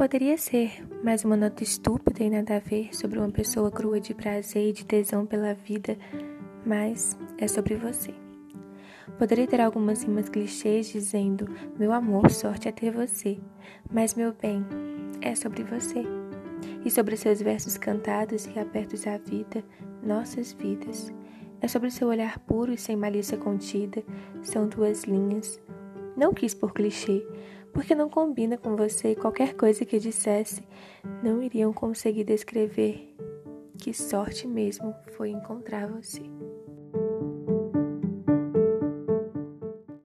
Poderia ser mais uma nota estúpida e nada a ver sobre uma pessoa crua de prazer e de tesão pela vida, mas é sobre você. Poderia ter algumas rimas clichês dizendo: Meu amor, sorte é ter você, mas meu bem, é sobre você. E sobre seus versos cantados e abertos à vida, nossas vidas. É sobre seu olhar puro e sem malícia contida, são duas linhas. Não quis por clichê, porque não combina com você e qualquer coisa que dissesse não iriam conseguir descrever. Que sorte mesmo foi encontrar você.